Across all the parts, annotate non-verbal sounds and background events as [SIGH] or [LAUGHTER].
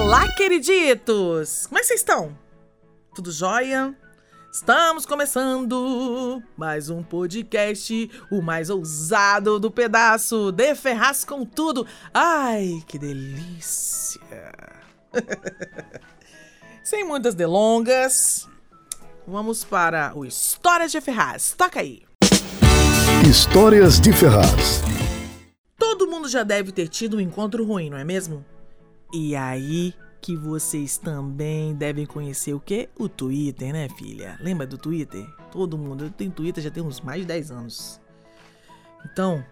Olá, queriditos! Como é que vocês estão? Tudo jóia? Estamos começando mais um podcast, o mais ousado do pedaço, de Ferraz com tudo. Ai, que delícia! [LAUGHS] Sem muitas delongas, vamos para o Histórias de Ferraz. Toca aí! Histórias de Ferraz. Todo mundo já deve ter tido um encontro ruim, não é mesmo? E aí que vocês também devem conhecer o que? O Twitter, né, filha? Lembra do Twitter? Todo mundo. Tenho Twitter já tem uns mais de 10 anos. Então,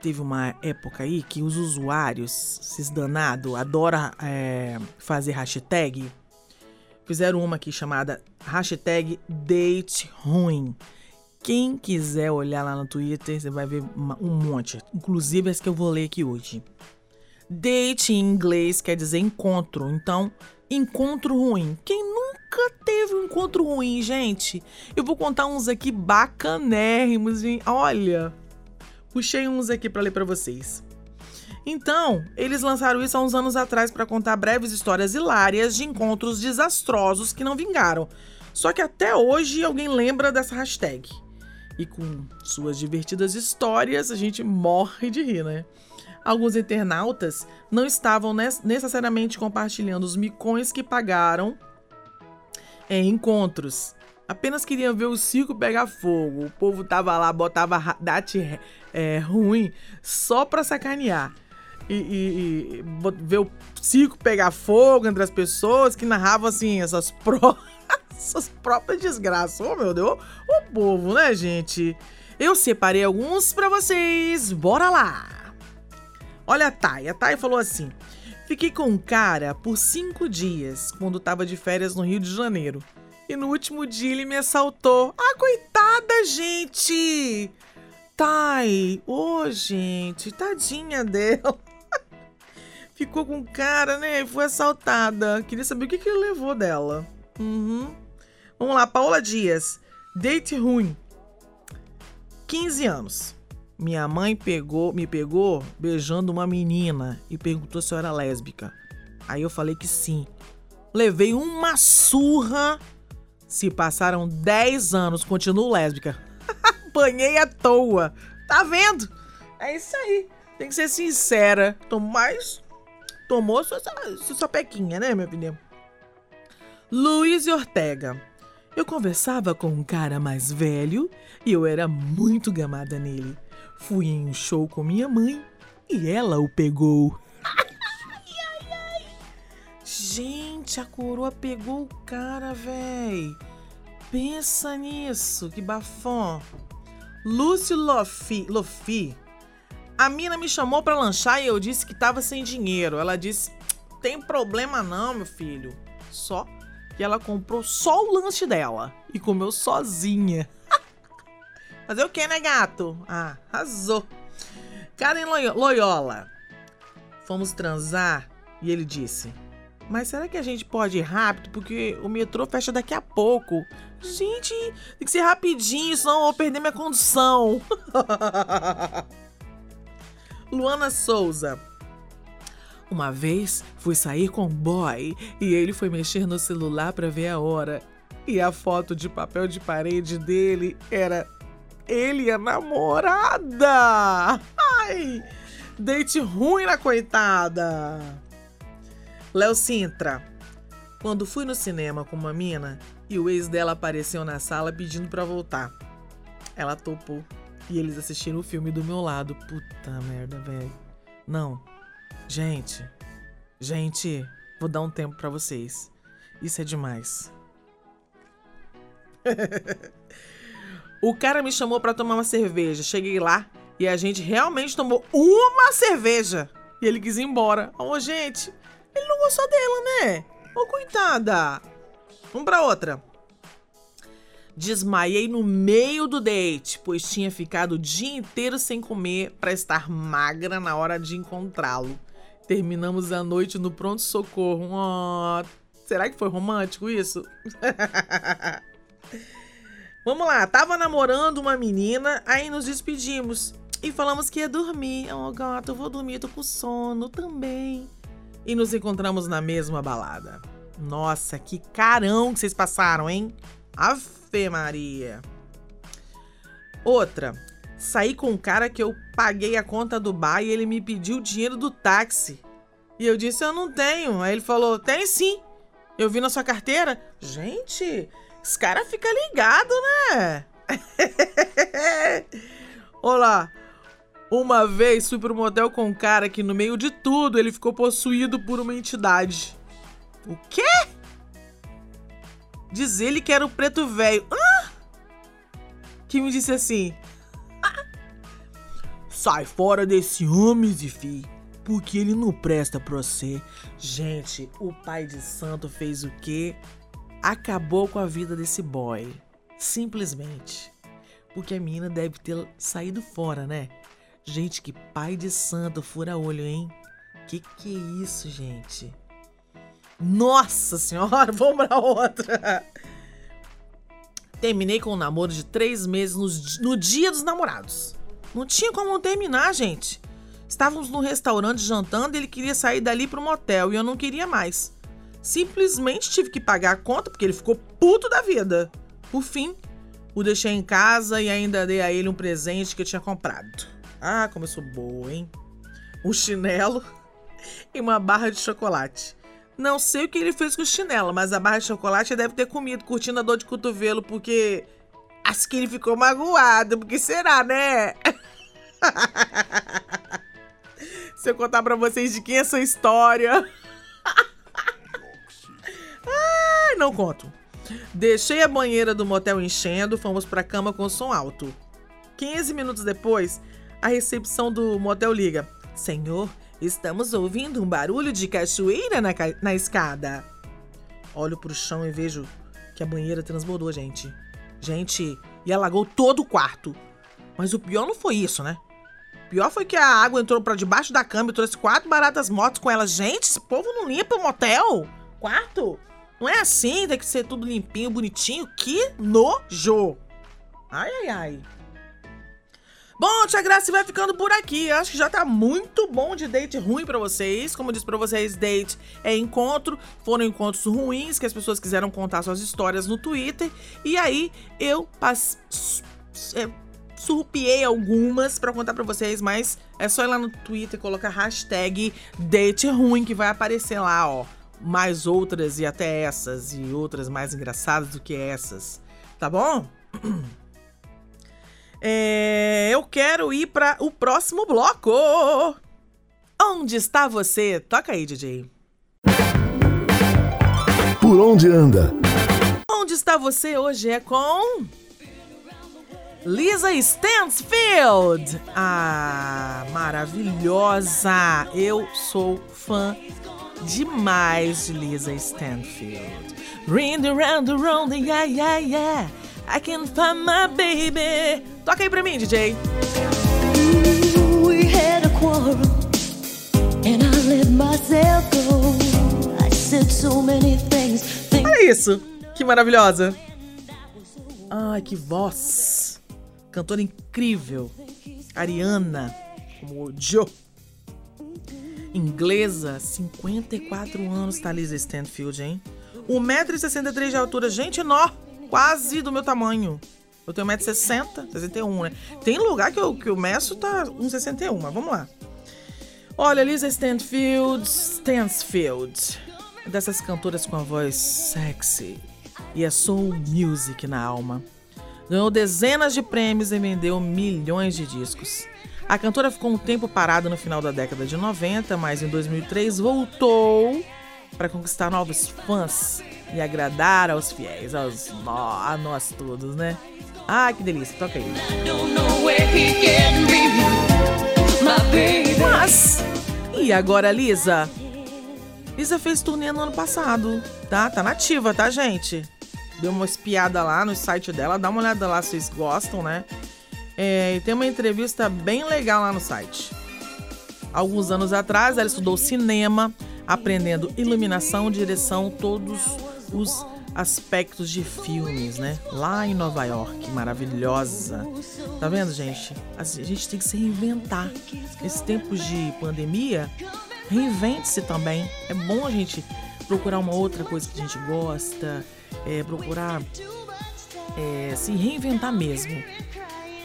teve uma época aí que os usuários, esses danados, adoram é, fazer hashtag. Fizeram uma aqui chamada hashtag date ruim. Quem quiser olhar lá no Twitter, você vai ver um monte. Inclusive as que eu vou ler aqui hoje. Date em inglês quer dizer encontro. Então, encontro ruim. Quem nunca teve um encontro ruim, gente? Eu vou contar uns aqui bacanérrimos, hein? Olha, puxei uns aqui para ler para vocês. Então, eles lançaram isso há uns anos atrás para contar breves histórias hilárias de encontros desastrosos que não vingaram. Só que até hoje alguém lembra dessa hashtag. E com suas divertidas histórias, a gente morre de rir, né? Alguns internautas não estavam necessariamente compartilhando os micões que pagaram em encontros. Apenas queriam ver o circo pegar fogo. O povo tava lá, botava date é, ruim só pra sacanear. E, e, e, ver o circo pegar fogo entre as pessoas que narravam assim essas, [LAUGHS] pró essas próprias desgraças. Oh meu Deus, o povo, né, gente? Eu separei alguns para vocês. Bora lá! Olha a Thay. A Thay falou assim: Fiquei com um cara por cinco dias quando tava de férias no Rio de Janeiro. E no último dia ele me assaltou. Ah, coitada, gente! Thay, ô oh, gente, tadinha dela. [LAUGHS] Ficou com cara, né? E foi assaltada. Queria saber o que, que ele levou dela. Uhum. Vamos lá, Paola Dias. Date ruim. 15 anos. Minha mãe pegou, me pegou beijando uma menina e perguntou se eu era lésbica. Aí eu falei que sim. Levei uma surra. Se passaram 10 anos, continuo lésbica. [LAUGHS] Banhei à toa. Tá vendo? É isso aí. Tem que ser sincera. Mas tomou sua, sua, sua pequinha, né, meu filho? Luiz Ortega. Eu conversava com um cara mais velho e eu era muito gamada nele. Fui em um show com minha mãe e ela o pegou. [LAUGHS] Gente, a coroa pegou o cara, véi. Pensa nisso, que bafão. Lúcio Lofi, Lofi. A mina me chamou para lanchar e eu disse que tava sem dinheiro. Ela disse: "Tem problema não, meu filho. Só que ela comprou só o lanche dela e comeu sozinha." [LAUGHS] Fazer o que, né, gato? Ah, arrasou. Karen Loyola. Fomos transar e ele disse: Mas será que a gente pode ir rápido? Porque o metrô fecha daqui a pouco. Gente, tem que ser rapidinho, senão eu vou perder minha condução. [LAUGHS] Luana Souza. Uma vez fui sair com um boy e ele foi mexer no celular para ver a hora. E a foto de papel de parede dele era ele é namorada. Ai, date ruim na coitada. Léo Sintra. Quando fui no cinema com uma mina e o ex dela apareceu na sala pedindo para voltar. Ela topou e eles assistiram o filme do meu lado. Puta merda, velho. Não. Gente. Gente, vou dar um tempo para vocês. Isso é demais. [LAUGHS] O cara me chamou para tomar uma cerveja. Cheguei lá e a gente realmente tomou uma cerveja. E ele quis ir embora. Ô, oh, gente, ele não gostou dela, né? Ô, oh, coitada! Vamos pra outra. Desmaiei no meio do date, pois tinha ficado o dia inteiro sem comer para estar magra na hora de encontrá-lo. Terminamos a noite no pronto-socorro. Oh, será que foi romântico isso? [LAUGHS] Vamos lá, tava namorando uma menina, aí nos despedimos e falamos que ia dormir. Oh, gato, eu vou dormir, tô com sono também. E nos encontramos na mesma balada. Nossa, que carão que vocês passaram, hein? Ave Maria. Outra, saí com um cara que eu paguei a conta do bar e ele me pediu o dinheiro do táxi. E eu disse, eu não tenho. Aí ele falou, tem sim. Eu vi na sua carteira. Gente, esse cara fica ligado, né? [LAUGHS] Olá. Uma vez fui pro motel com um cara que no meio de tudo ele ficou possuído por uma entidade. O quê? Diz ele que era o preto velho. Que me disse assim: Sai fora desse homem, Zifi, porque ele não presta pra você. Gente, o pai de santo fez o quê? acabou com a vida desse boy. Simplesmente. Porque a menina deve ter saído fora, né? Gente, que pai de santo fura olho, hein? Que que é isso, gente? Nossa senhora, [LAUGHS] vamos pra outra. Terminei com um namoro de três meses no, no dia dos namorados. Não tinha como terminar, gente. Estávamos no restaurante jantando e ele queria sair dali pro motel e eu não queria mais. Simplesmente tive que pagar a conta porque ele ficou puto da vida. Por fim, o deixei em casa e ainda dei a ele um presente que eu tinha comprado. Ah, como eu sou boa, hein? Um chinelo [LAUGHS] e uma barra de chocolate. Não sei o que ele fez com o chinelo, mas a barra de chocolate deve ter comido, curtindo a dor de cotovelo, porque acho que ele ficou magoado. Porque será, né? [LAUGHS] Se eu contar pra vocês de quem é essa história. [LAUGHS] Ai, não conto. Deixei a banheira do motel enchendo, fomos pra cama com som alto. 15 minutos depois, a recepção do motel liga. Senhor, estamos ouvindo um barulho de cachoeira na, ca... na escada. Olho pro chão e vejo que a banheira transbordou, gente. Gente, e alagou todo o quarto. Mas o pior não foi isso, né? O pior foi que a água entrou para debaixo da cama e trouxe quatro baratas mortas com ela. Gente, esse povo não limpa o motel? Quarto? Não é assim, tem que ser tudo limpinho, bonitinho. Que nojo! Ai, ai, ai. Bom, Tia Graça vai ficando por aqui. Acho que já tá muito bom de date ruim para vocês. Como eu disse pra vocês, date é encontro. Foram encontros ruins que as pessoas quiseram contar suas histórias no Twitter. E aí eu passe... É, surrupiei algumas para contar para vocês, mas é só ir lá no Twitter e colocar hashtag date ruim que vai aparecer lá, ó mais outras e até essas e outras mais engraçadas do que essas, tá bom? [CLEARS THROAT] É, eu quero ir para o próximo bloco. Onde está você? Toca aí, DJ. Por onde anda? Onde está você hoje é com Lisa Stansfield. Ah, maravilhosa! Eu sou fã demais de Lisa Stanfield. Ring around the round, yeah, yeah, yeah. I can find my baby. Toca aí pra mim, DJ. We had a quarrel and I let myself go. I said so many things. Olha isso, que maravilhosa. Ai, que voz. Cantora incrível. Ariana, como o Joe inglesa, 54 anos, Thalisa Stanfield, hein? 1,63m de altura, gente, nó, quase do meu tamanho. Eu tenho 1,60m, 61, né? Tem lugar que eu, que eu meço tá 1,61, mas vamos lá. Olha, Lisa Stanfield, Stansfield, dessas cantoras com a voz sexy e a soul music na alma. Ganhou dezenas de prêmios e vendeu milhões de discos. A cantora ficou um tempo parada no final da década de 90, mas em 2003 voltou para conquistar novos fãs e agradar aos fiéis, aos a nós todos, né? Ah, que delícia, toca aí. Mas, e agora, Lisa? Lisa fez turnê no ano passado, tá? Tá nativa, tá, gente? Deu uma espiada lá no site dela, dá uma olhada lá se vocês gostam, né? É, e tem uma entrevista bem legal lá no site. Alguns anos atrás, ela estudou cinema, aprendendo iluminação, direção, todos os aspectos de filmes, né? Lá em Nova York, maravilhosa. Tá vendo, gente? A gente tem que se reinventar. Nesses tempos de pandemia, reinvente-se também. É bom a gente procurar uma outra coisa que a gente gosta, é, procurar é, se reinventar mesmo.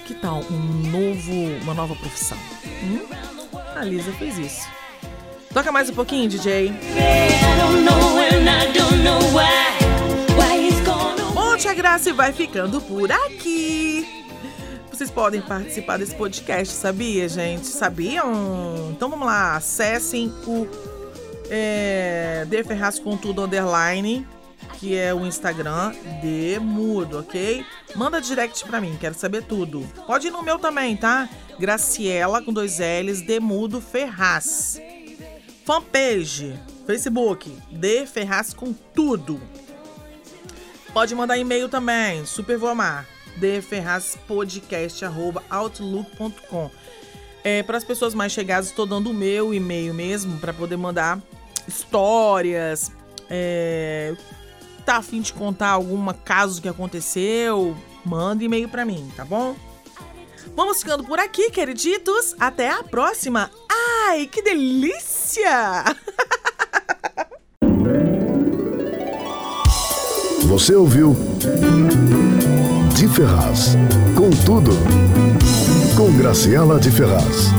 Que tal um novo, uma nova profissão? Hum? A Lisa fez isso. Toca mais um pouquinho, DJ. Monte a Graça vai ficando por aqui. Vocês podem participar desse podcast, sabia, gente? Sabiam? Então vamos lá, acessem o é, De Ferraz com Tudo Underline, que é o Instagram de Mudo, ok? Manda direct pra mim, quero saber tudo. Pode ir no meu também, tá? Graciela com dois L's, Demudo Ferraz. Fanpage, Facebook, De Ferraz com tudo. Pode mandar e-mail também, super vou amar. deferrazpodcast@outlook.com. É, para as pessoas mais chegadas, estou dando o meu e-mail mesmo para poder mandar histórias. É, tá afim de contar algum caso que aconteceu? Manda e-mail para mim, tá bom? Vamos ficando por aqui, queriditos. Até a próxima. Ai, que Você ouviu De Ferraz. Com tudo. Com Graciela de Ferraz.